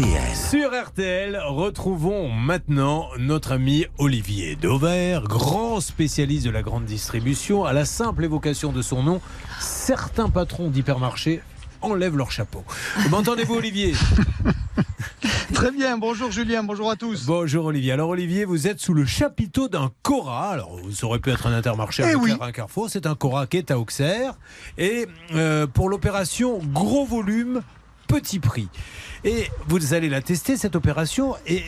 RTL. Sur RTL, retrouvons maintenant notre ami Olivier Dauvert, grand spécialiste de la grande distribution. À la simple évocation de son nom, certains patrons d'hypermarchés enlèvent leur chapeau. M'entendez-vous Olivier? Très bien, bonjour Julien, bonjour à tous. Bonjour Olivier. Alors Olivier, vous êtes sous le chapiteau d'un Cora. Alors vous aurez pu être un intermarché, Eh un, oui. un carrefour. C'est un Cora qui est à Auxerre. Et euh, pour l'opération gros volume, petit prix. Et vous allez la tester, cette opération. Et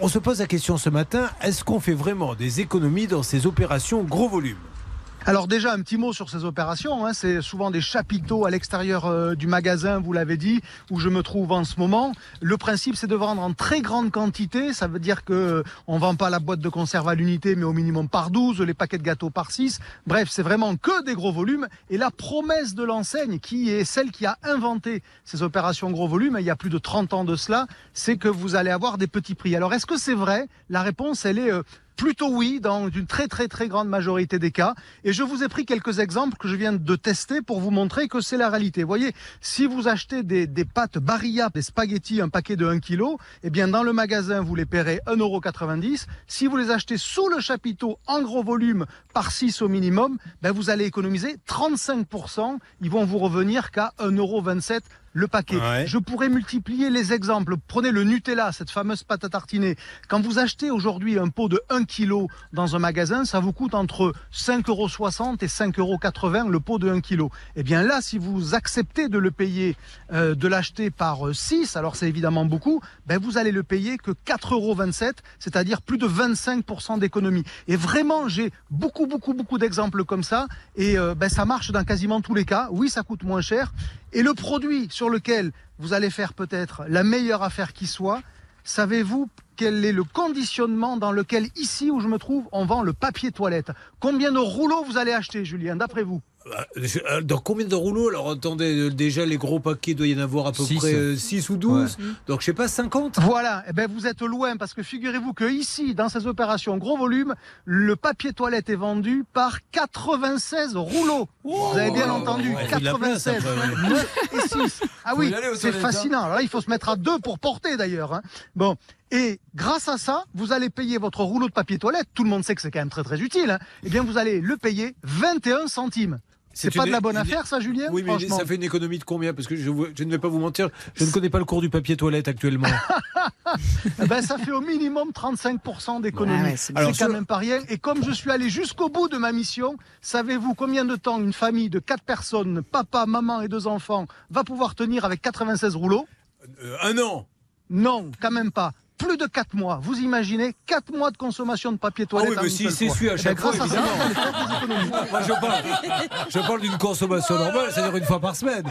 on se pose la question ce matin, est-ce qu'on fait vraiment des économies dans ces opérations gros volume? Alors déjà un petit mot sur ces opérations, hein. c'est souvent des chapiteaux à l'extérieur euh, du magasin, vous l'avez dit, où je me trouve en ce moment. Le principe c'est de vendre en très grande quantité, ça veut dire que euh, on vend pas la boîte de conserve à l'unité mais au minimum par 12, les paquets de gâteaux par 6. Bref, c'est vraiment que des gros volumes et la promesse de l'enseigne qui est celle qui a inventé ces opérations gros volume il y a plus de 30 ans de cela, c'est que vous allez avoir des petits prix. Alors est-ce que c'est vrai? La réponse elle est euh, Plutôt oui, dans une très très très grande majorité des cas. Et je vous ai pris quelques exemples que je viens de tester pour vous montrer que c'est la réalité. Voyez, si vous achetez des, des pâtes Barilla, des spaghettis, un paquet de 1 kg, eh bien dans le magasin, vous les paierez 1,90€. Si vous les achetez sous le chapiteau en gros volume par 6 au minimum, ben vous allez économiser 35%. Ils vont vous revenir qu'à 1,27€ le paquet. Ouais. Je pourrais multiplier les exemples. Prenez le Nutella, cette fameuse pâte à tartiner. Quand vous achetez aujourd'hui un pot de 1 kg dans un magasin, ça vous coûte entre 5,60 euros et 5,80 euros le pot de 1 kg. Eh bien là, si vous acceptez de le payer, euh, de l'acheter par euh, 6, alors c'est évidemment beaucoup, ben vous allez le payer que 4,27 euros, c'est-à-dire plus de 25% d'économie. Et vraiment, j'ai beaucoup, beaucoup, beaucoup d'exemples comme ça. Et euh, ben, ça marche dans quasiment tous les cas. Oui, ça coûte moins cher. Et le produit sur lequel vous allez faire peut-être la meilleure affaire qui soit, savez-vous quel est le conditionnement dans lequel, ici où je me trouve, on vend le papier toilette? Combien de rouleaux vous allez acheter, Julien, d'après vous? Dans combien de rouleaux Alors attendez, euh, déjà les gros paquets, doit y en avoir à peu Six. près 6 ou 12. Donc je sais pas, 50 Voilà, eh ben vous êtes loin parce que figurez-vous que ici, dans ces opérations gros volume, le papier toilette est vendu par 96 rouleaux. vous avez bien entendu, Ouais, il faut de la place 96, après, ouais. 9 et 6. Ah oui, c'est hein. fascinant. Alors là, il faut se mettre à deux pour porter d'ailleurs. hein. Bon. Et grâce à ça, vous allez payer votre rouleau de papier toilette. Tout le monde sait que c'est quand même très très utile. Hein. Eh bien, vous allez le payer 21 centimes. C'est pas une- de la bonne une- affaire, ça, Julien Oui, mais ça fait une économie de combien? Parce que je, ne vais pas vous mentir, je ne connais pas le cours du papier toilette actuellement. Eh ben, ça fait au minimum 35% d'économie. Ah ouais, c'est quand même pas rien. Et comme je suis allé jusqu'au bout de ma mission, savez-vous combien de temps une famille de 4 personnes, papa, maman et deux enfants, va pouvoir tenir avec 96 rouleaux? Euh, un an Non, quand même pas. Plus de 4 mois. Vous imaginez 4 mois de consommation de papier Ah toilette oui, mais si fois. su à Eh ben, chaque fois, à ça, évidemment. Moi, je parle, je parle d'une consommation normale, c'est-à-dire une fois par semaine.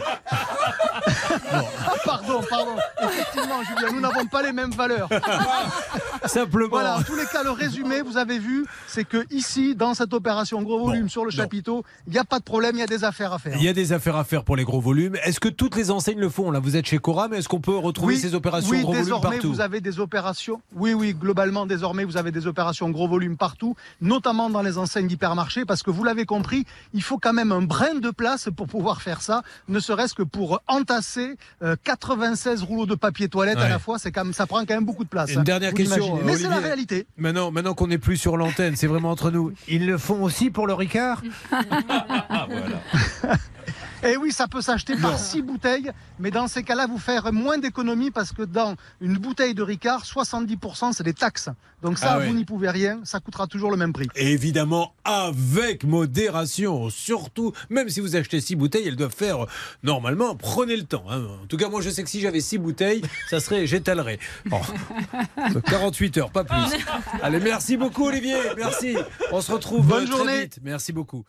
Ah, pardon, pardon. Effectivement, Julien, nous n'avons pas les mêmes valeurs. Simplement. Voilà, en tous les cas, le résumé, vous avez vu, c'est que ici, dans cette opération gros volume Bon, sur le chapiteau, il n'y a pas de problème, il y a des affaires à faire. Il y a des affaires à faire pour les gros volumes. Est-ce que toutes les enseignes le font Là, vous êtes chez Cora, mais est-ce qu'on peut retrouver ces opérations oui, gros volumes désormais, partout? vous avez des opérations. Oui, oui, globalement, désormais, vous avez des opérations gros volume partout, notamment dans les enseignes d'hypermarché, parce que vous l'avez compris, il faut quand même un brin de place pour pouvoir faire ça, ne serait-ce que pour entasser euh, 96 rouleaux de papier toilette à la fois, c'est quand même, ça prend quand même beaucoup de place. Une hein, dernière question, l'imaginez. Mais c'est la réalité. Maintenant, maintenant qu'on n'est plus sur l'antenne, c'est vraiment entre nous. Ils le font aussi pour le Ricard Et Eh oui, ça peut s'acheter par six bouteilles, mais dans ces cas-là, vous faire moins d'économies parce que dans une bouteille de Ricard, 70% c'est des taxes. Donc ça, Ah ouais. vous n'y pouvez rien, ça coûtera toujours le même prix. Et évidemment, avec modération. Surtout, même si vous achetez six bouteilles, elles doivent faire, euh, normalement, prenez le temps. hein. En tout cas, moi, je sais que si j'avais six bouteilles, ça serait, j'étalerais. Bon. 48 heures, pas plus. Allez, merci beaucoup, Olivier. Merci. On se retrouve Bonne euh, très journée. vite. Merci beaucoup.